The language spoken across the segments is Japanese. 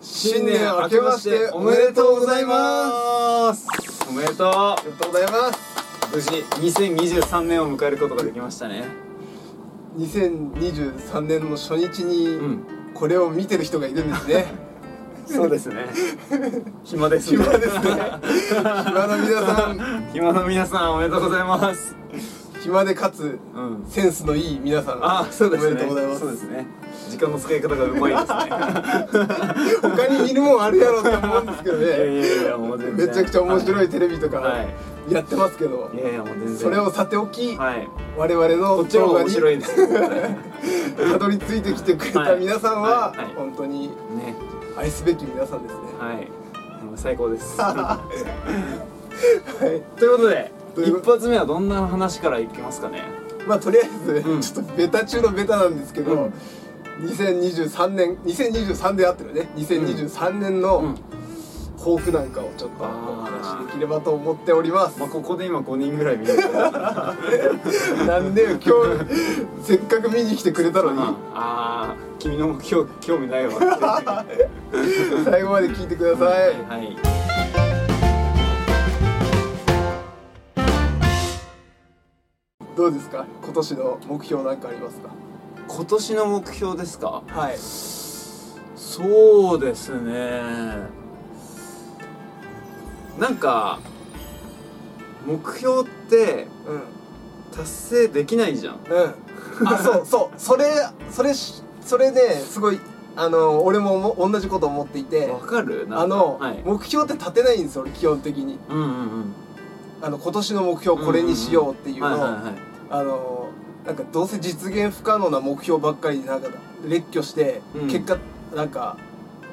新年明けましておめでとうございます。おめでとありがとうございます。う無事2023年を迎えることができましたね。2023年の初日うにん。これを見てる人がいるんですね。そうですね。暇ですね。暇ですね。暇の皆さん。暇の皆さんおめでとうございます暇でかつうん。センスのいい皆さんあそうですね。おめでとうございます。そうですね。時間の使い方がうまいですね。他に見るもんあるやろって思うんですけどいやいねやいやもう全然。めちゃくちゃ面白いテレビとかはい。やってますけど。いやいやもう全然。それをさておきはい。我々のこっちの方が面白いにですね。たどり着いてきてくれた皆さんははい。はい。本当にね。愛すべき皆さんですね。はい。最高です。はい。ということでという一発目はどんな話からいきますかね？まあとりあえず、うん。ちょっとベタ中のベタなんですけど、うん。2023年2023であってるね。2023年うのん。抱負なんかをちょっとあおー話しできればと思っております。まあここで今5人ぐらい見てる なんで今日せっかく見に来てくれたのに。ああ君の目標興味ないわ。最後まで聞いてください、はいどうですか？今年の目標なんかありますか？今年の目標ですか？はい。そうですね。なんか目標ってうん。達成できないじゃん。うん。あそうそう。それそれしそれねすごいあの俺もも同じこと思っていてわかる？あの、はい、目標って立てないんですよ俺基本的に。うんうんうん。あの今年の目標これにしようっていうのを、はいはいはいあのなんかどうせ実現不可能な目標ばっかりでなんか列挙して、うん。結果なんか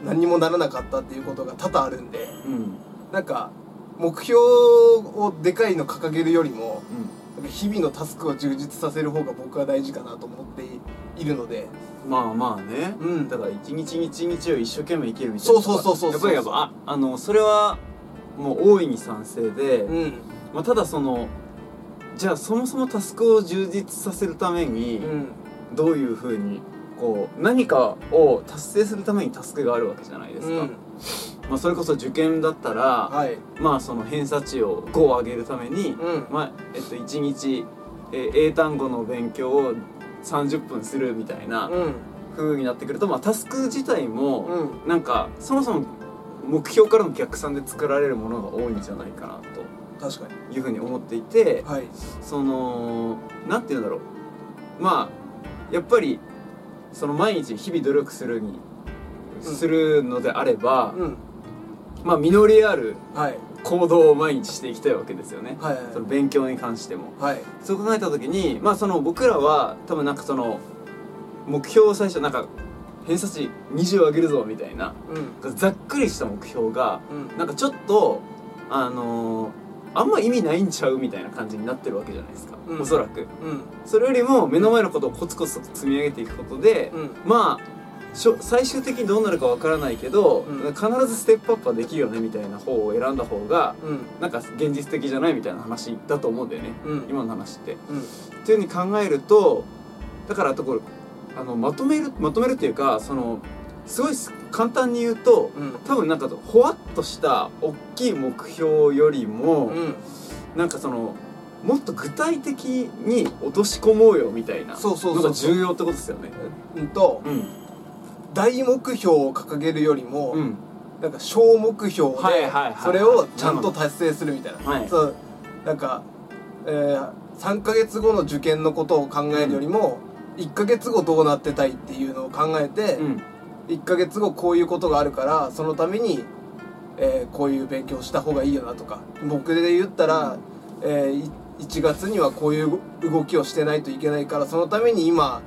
何にもならなかったっていうことが多々あるんでうん。なんか目標をでかいの掲げるよりもうなんか日々のタスクを充実させる方が僕は大事かなと思っているのでんまあまあね、うん。だから一日一日を一生懸命生きるみたいな。そうそうそうそう。やっぱりやっぱああのそれはもう大いに賛成で、うん。まあ、ただそのじゃあそもそもタスクを充実させるためにうん。どういうふうにこう何かを達成するためにタスクがあるわけじゃないですか、うん。まあ、それこそ受験だったら、はい。まあその偏差値を5を上げるために、うん。まあえっと、1日、えー英単語の勉強を30分するみたいなうん。風になってくると、まあ、タスク自体も、うん。なんかそもそも目標からの逆算で作られるものが多いんじゃないかな確かにというふうに思っていて、はい。そのなんて言うんだろう。まあやっぱりその毎日日々努力するに、うん。するのであれば、うん。まあ実りあるはい。行動を毎日していきたいわけですよね、はいはいその勉強に関しても。はい。そう考えた時にまあその僕らは多分なんかその目標を最初なんか偏差値20上げるぞみたいなうん。ざっくりした目標がうん。なんかちょっとあのーあんま意味ないんちゃうみたいな感じになってるわけじゃないですか、うん。おそらく。うん。それよりも目の前のことをコツコツと積み上げていくことで、うん。まあしょ最終的にどうなるかわからないけど、うん。必ずステップアップはできるよねみたいな方を選んだ方がうん。なんか現実的じゃないみたいな話だと思うんだよね、うん。今の話って。うん。っていうふうに考えるとだからところあのまとめるまとめるっていうかそのすごいす簡単に言うとうん。多分なんかほわっとした大きい目標よりも、うん。なんかそのもっと具体的に落とし込もうよみたいなそうそうのが重要ってことですよね。うんとうん。大目標を掲げるよりも、うん。なんか小目標でそれをちゃんと達成するみたいな、はい。そう。なんか、えー、3ヶ月後の受験のことを考えるよりも、1ヶ月後どうなってたいっていうのを考えて、うん1ヶ月後こういうことがあるからそのために、えーこういう勉強した方がいいよなとか僕で言ったら、えーい1月にはこういう動きをしてないといけないからそのために今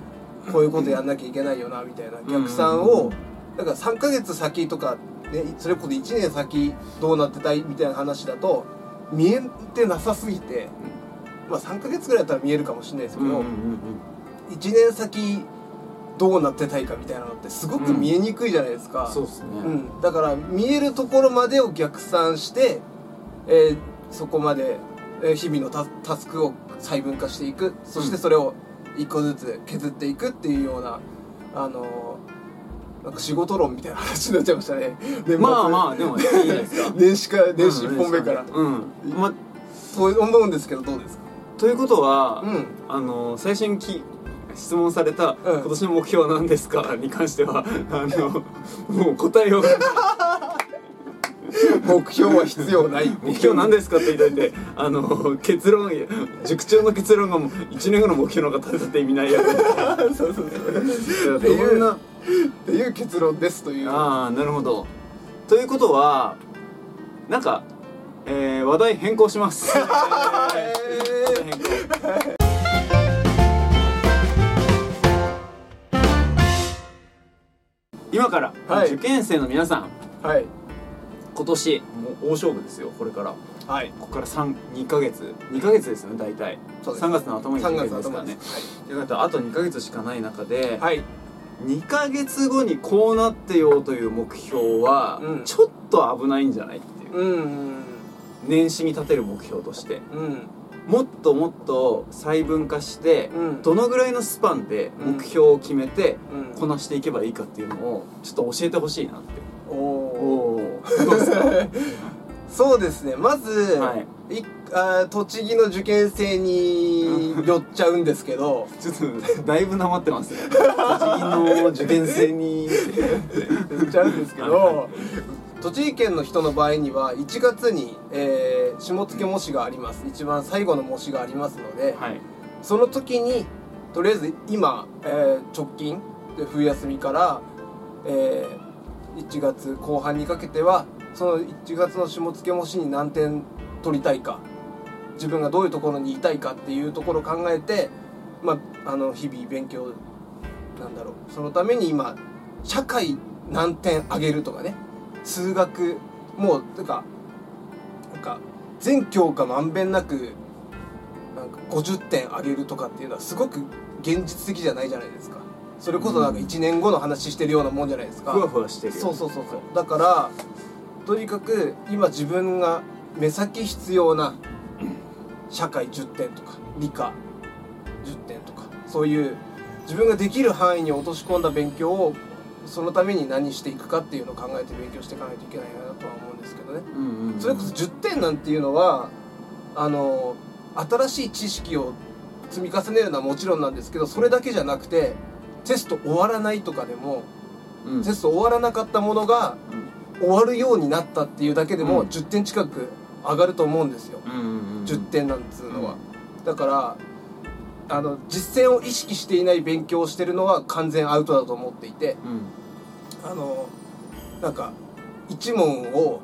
こういうことやんなきゃいけないよなみたいな。逆算をだから3ヶ月先とか、ね、それこそ1年先どうなってたいみたいな話だと見えてなさすぎて、まあ3ヶ月ぐらいだったら見えるかもしれないですけど、うんうんうん1年先どうなってたいかみたいなのってすごく見えにくいじゃないですか、そうですね。うん、だから見えるところまでを逆算して、えーそこまで、えー日々のタタスクを細分化していく。そしてそれを一個ずつ削っていくっていうような、あのーなんか仕事論みたいな話になっちゃいましたね。年末まあまあでもいいですか。年始から年始1本目から、うん、まあそう思うんですけどどうですか？ということは、うん。あの最初にき質問された、うん。今年の目標は何ですか? 」に関してはあのもう答えを。目標は必要ない。目標何ですか？って言いたいてあの結論塾長の結論がもう1年後の目標の方が立てて意味ないやつ そうそうそう。どんな？っていう結論ですという。ああなるほど。ということはなんか、えー話題変更します、えー。変更今から、はい。受験生の皆さんはい。今年もう大勝負ですよこれから。はい。ここから32ヶ月。2ヶ月ですよね大体。そうです。3月の頭に3受月ですからね。ですということはあと2ヶ月しかない中で、はい。2ヶ月後にこうなってようという目標は、うん。ちょっと危ないんじゃないっていう。うん。年始に立てる目標として。うんもっともっと細分化して、うん。どのぐらいのスパンでうん。目標を決めてうん。こなしていけばいいかっていうのをちょっと教えてほしいなって。おお そうですね。まず、はい。いあー栃木の受験生に寄っちゃうんですけど。ちょっとだいぶなまってますね。栃木の受験生に 寄っちゃうんですけど栃木県の人の場合には1月に、えー、下野模試があります。一番最後の模試がありますので、はい。その時にとりあえず今、えー直近で冬休みから、えー1月後半にかけてはその1月の下野模試に何点取りたいか自分がどういうところにいたいかっていうところを考えて、まあ、あの日々勉強なんだろう。そのために今社会何点上げるとかね数学もうてかなんか全教科まんべんなくなんか50点上げるとかっていうのはすごく現実的じゃないじゃないですか。それこそなんか1年後の話してるようなもんじゃないですか、ふわふわしてるよ。そうそうそうそう。だからとにかく今自分が目先必要な社会10点とか理科10点とかそういう自分ができる範囲に落とし込んだ勉強をそのために何していくかっていうのを考えて勉強していかないといけないなとは思うんですけどね。うんうんうん。それこそ10点なんていうのはあの新しい知識を積み重ねるのはもちろんなんですけどそれだけじゃなくてテスト終わらないとかでもうん。テスト終わらなかったものが終わるようになったっていうだけでもうん。10点近く上がると思うんですよ、うんうんうん。10点なんつうのは、だからあの実践を意識していない勉強をしてるのは完全アウトだと思っていて。うんあのなんか1問を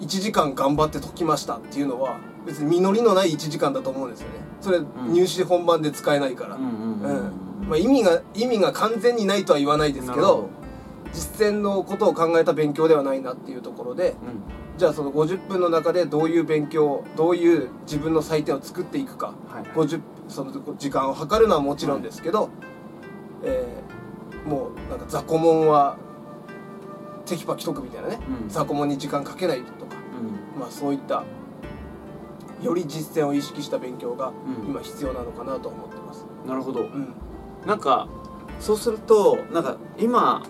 1時間頑張って解きましたっていうのは別に実りのない1時間だと思うんですよね。それん。入試本番で使えないから、意味が意味が完全にないとは言わないですけど実践のことを考えた勉強ではないなっていうところでうん。じゃあその50分の中でどういう勉強どういう自分の採点を作っていくかはい50その時間を測るのはもちろんですけど、えーもうなんか雑魚問はテキパキ解くみたいなね、うん。雑魚問に時間かけないとか、うん。まあ、そういったより実践を意識した勉強がうん。今必要なのかなと思ってます。なるほど。うん。なんかそうするとなんか今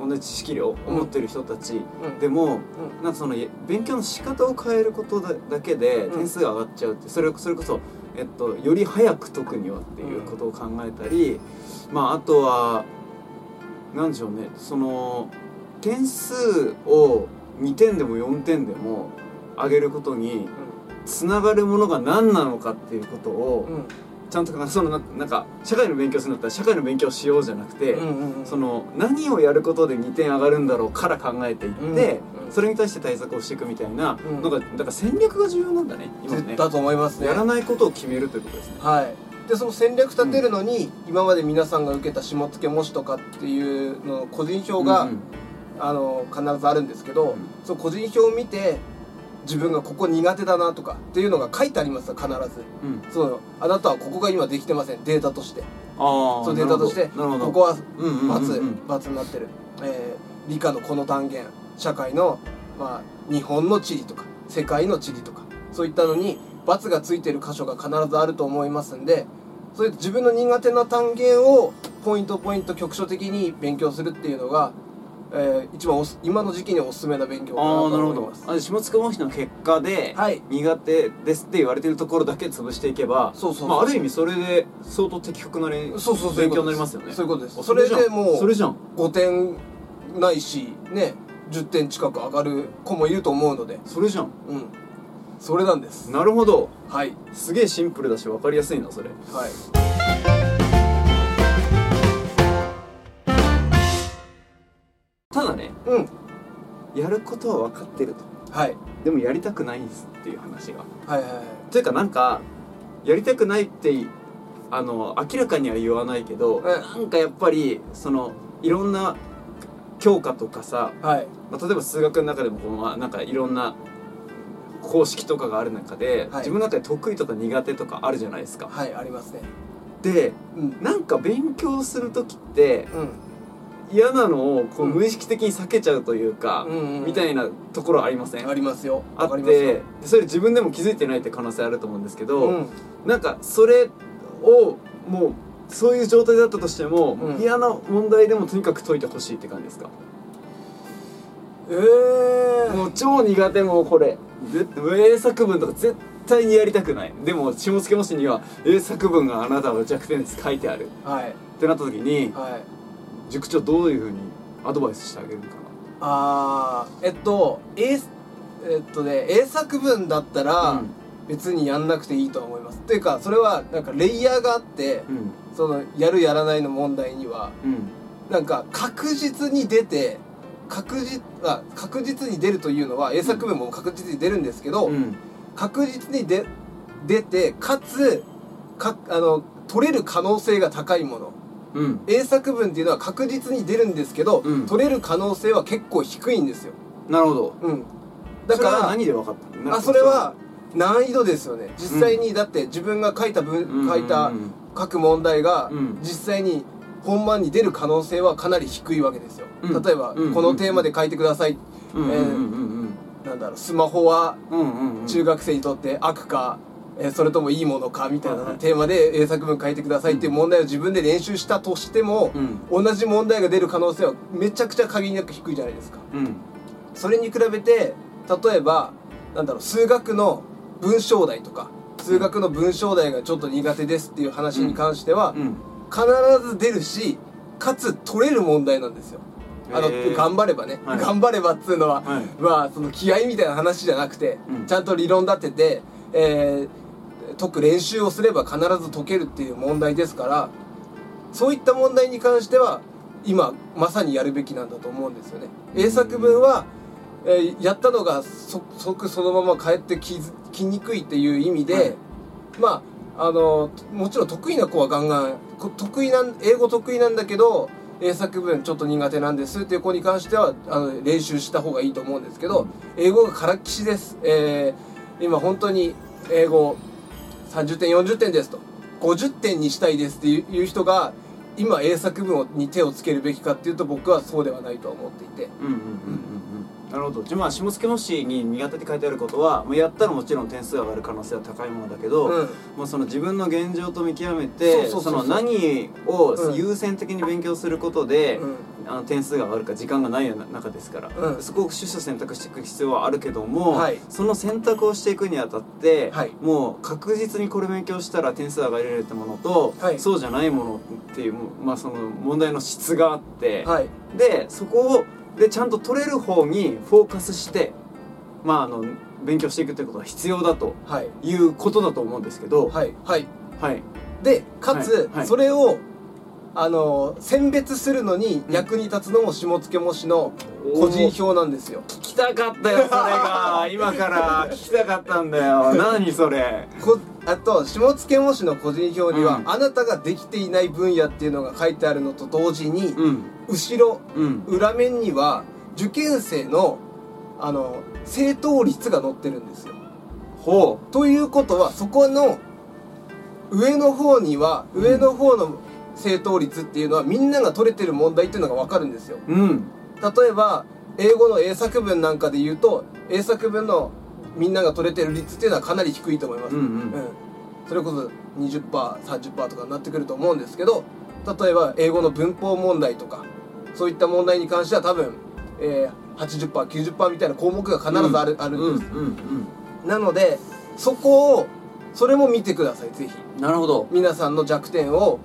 同じ知識量を持ってる人たちうん。でも、うん。なんかその勉強の仕方を変えることだだけでうん。点数が上がっちゃうってそれそれこそ、えっと、より早く解くにはっていうことを考えたり、まああとはなんでしょうねその点数を2点でも4点でも上げることにつながるものが何なのかっていうことを、うん。うんちゃんとそのななんか社会の勉強するんだったら社会の勉強しようじゃなくて、うんうんうんその何をやることで2点上がるんだろうから考えていって、うんうんそれに対して対策をしていくみたいな、うん。なんかだから戦略が重要なんだね今ね。だと思いますね。やらないことを決めるということですね。はい。でその戦略立てるのに、今まで皆さんが受けた下付模試とかっていうのの個人票が、うんうんあの必ずあるんですけど、うん。その個人票を見て自分がここ苦手だなとかっていうのが書いてありますよ必ず。うん。そのあなたはここが今できてませんデータとして。ああそのデータとしてここはになってる、えー理科のこの単元社会の、まあ、日本の地理とか世界の地理とかそういったのに×がついてる箇所が必ずあると思いますんでそういう自分の苦手な単元をポイントポイント局所的に勉強するっていうのがえー一番おす今の時期におすすめな勉強かなとああなるほど。下塚模試の結果で、はい。苦手ですって言われてるところだけ潰していけばそうそうまあ、ある意味それで相当的確なれそうそう勉強になりますよね。そういうことです。あそれでもうそれじゃん。5点ないしね10点近く上がる子もいると思うので。それじゃん。うん。それなんです。なるほど。はい。すげえシンプルだし分かりやすいなそれ。はいただねうん。やることは分かってると。はい。でもやりたくないんですっていう話が。はいはいはい。というかなんかやりたくないってあの明らかには言わないけど、んなんかやっぱりそのいろんな教科とかさ、はい。まあ、例えば数学の中でもこう、まあ、なんかいろんな公式とかがある中で、はい。自分の中で得意とか苦手とかあるじゃないですか。はいありますね。でうん。なんか勉強する時ってうん嫌なのをこううん無意識的に避けちゃうというか、みたいなところありません？ありますよ。あってでそれ自分でも気づいてないって可能性あると思うんですけど、うん。なんかそれをもうそういう状態だったとしても、うん。嫌な問題でもとにかく解いてほしいって感じですか、ええもう超苦手もうこれ。で英作文とか絶対にやりたくない。でも下野模試には英作文があなたは弱点です書いてある。はい。ってなった時にはい塾長どういうふうにアドバイスしてあげるのかあーえっと英えっとね英作文だったなら別にやんなくていいとは思います。っていうかそれはなんかレイヤーがあってうん。そのやるやらないの問題にはうん。なんか確実に出て確実あ確実に出るというのは英作文も確実に出るんですけど、うん。確実にで出てかつかあの取れる可能性が高いものうん。英作文っていうのは確実に出るんですけど、うん。取れる可能性は結構低いんですよ、なるほど。うん、だから何で分かったの？あそれは難易度ですよね。実際に、だって自分が書いた文、うん書いたうん。書く問題が、うん。実際に本番に出る可能性はかなり低いわけですよ、うん。例えば、うんこのテーマで書いてください、うんうんうんうん。なんだろうスマホは中学生にとって悪か、えーそれともいいものかみたいなテーマで英作文書いてくださいっていう問題を自分で練習したとしても、うん。同じ問題が出る可能性はめちゃくちゃ限りなく低いじゃないですか。うん。それに比べて例えばなんだろう数学の文章題とか数学の文章題がちょっと苦手ですっていう話に関しては、うん。必ず出るしかつ取れる問題なんですよ。あの頑張ればね、はい。頑張ればっつうのは、はい。まあその気合みたいな話じゃなくて、うん。ちゃんと理論立てて、えー解く練習をすれば必ず解けるっていう問題ですからそういった問題に関しては今まさにやるべきなんだと思うんですよね。英作文は、えーやったのがそ即そのまま帰ってきづきにくいっていう意味で、はい。まああのもちろん得意な子はガンガンこ得意なん英語得意なんだけど英作文ちょっと苦手なんですっていう子に関してはあの練習した方がいいと思うんですけど、英語がからっきしです、えー今本当に英語30点40点ですと。50点にしたいですっていう人が今英作文に手をつけるべきかっていうと僕はそうではないとは思っていて。うんうんうんうん。なるほど。じゃあまあ下野模試に苦手って書いてあることはもうやったらもちろん点数が上がる可能性は高いものだけど、うん。もうその自分の現状と見極めてその何をうん優先的に勉強することで、うん。あの点数が上がるか時間がないような中ですから、うん。そこを取捨選択していく必要はあるけども、はい。その選択をしていくにあたって、はい。もう確実にこれ勉強したら点数上がれるってものと、はい。そうじゃないものっていう、まあ、その問題の質があって、はい。でそこをでちゃんと取れる方にフォーカスして、まあ、あの勉強していくということが必要だとはい。いうことだと思うんですけど、はいはい。はい。でかつ、はいはい。それをあの選別するのに役に立つのも下野模試の個人票なんですよ。聞きたかったよそれが。今から聞きたかったんだよ。何それ。こあと下野模試の個人票には、うん。あなたができていない分野っていうのが書いてあるのと同時に、うん。後ろうん。裏面には受験生のあの正答率が載ってるんですよ。ほということはそこの上の方にはうん上の方の正答率っていうのはみんなが取れてる問題っていうのが分かるんですよ。ううん。例えば英語の英作文なんかで言うと英作文のみんなが取れてる率っていうのはかなり低いと思います、うんうん。うん。それこそ 20%30% とかになってくると思うんですけど例えば英語の文法問題とかそういった問題に関しては多分、えー、80%90% みたいな項目が必ずある,、あるんです、うんうんなのでそこをそれも見てくださいぜひ。うんなるほど。皆さんの弱点を、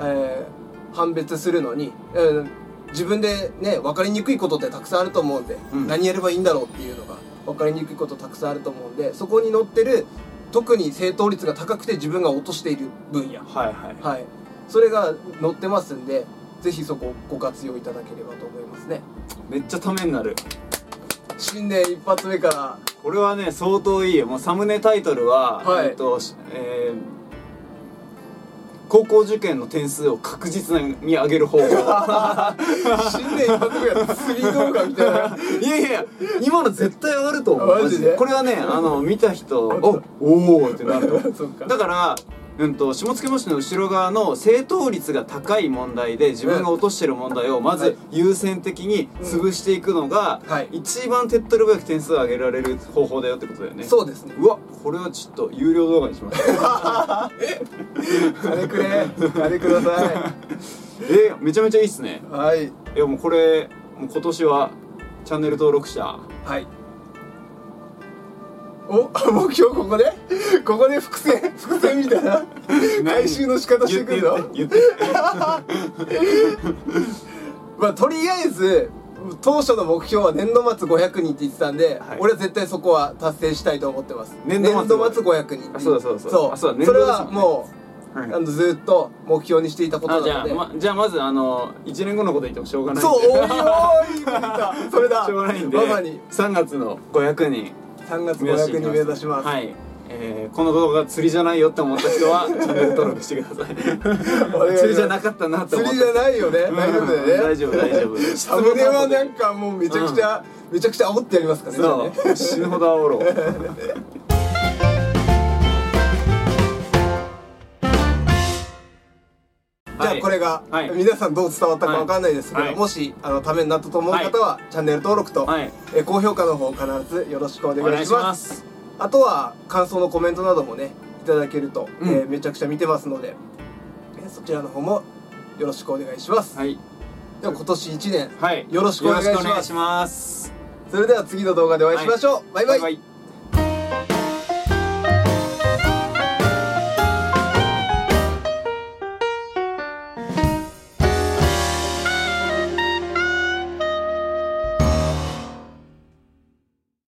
えー判別するのに、えー自分でね分かりにくいことってたくさんあると思うんで、うん。何やればいいんだろうっていうのが分かりにくいことたくさんあると思うんでそこに載ってる特に正答率が高くて自分が落としている分野。はいはい。はい。それが載ってますんでぜひそこをご活用いただければと思いますね。めっちゃためになる。新年一発目から。これはね相当いいよ。もうサムネタイトルは、はい。えっとしえー高校受験の点数を確実に上げる方法。新年一発目が釣り動画みたいな。いやいや今の絶対上がると思う。マジで？これはねあの見た人おおおってなると。だから、うん、と下野模試の後ろ側の正答率が高い問題で自分が落としてる問題をまはい。ず優先的に潰していくのが、はい。一番手っ取り早く点数を上げられる方法だよってことだよね。そうですね。うわこれはちょっと有料動画にします 金くれ金くださえめちゃめちゃいいっすね。いはい。いやもうこれもう今年はチャンネル登録者。はい。お 目標ここで？ここで伏線伏線みたいな？回収の仕方してくるの？まあとりあえず当初の目標は年度末500人って言ってたんで、はい。俺は絶対そこは達成したいと思ってます。年度末末500人あそうだそうだそうだ。それはもう、はい。あのずっと目標にしていたことなあじゃあ、のでま、じゃあまずあの1年後のこと言ってもしょうがないんで。そうおいおいそれだ。しょうがないんでまさに。3月の500人。3月目指してい500人目指します、はい、えー、この動画釣りじゃないよって思った人は チャンネル登録してください。釣りじゃなかったなって思った。釣りじゃないよね。うん。大丈夫だよね。大丈夫大丈夫。サムネはなんかもうめちゃくちゃ、めちゃくちゃ煽ってやりますからね。そう。死ぬほど煽ろう ゃあこれが、はい。皆さんどう伝わったかわかんないですけど、はい。もしあのためになったと思う方は、チャンネル登録と、はい。えー高評価の方必ずよろしくおお願いします。あとは感想のコメントなどもねいただけると、うん。えーめちゃくちゃ見てますので、えーそちらの方もよろしくお願いします、はい。では今年1年はい。よろしくお願いします。それでは次の動画でお会いしましょう、バイバイ。バイバイ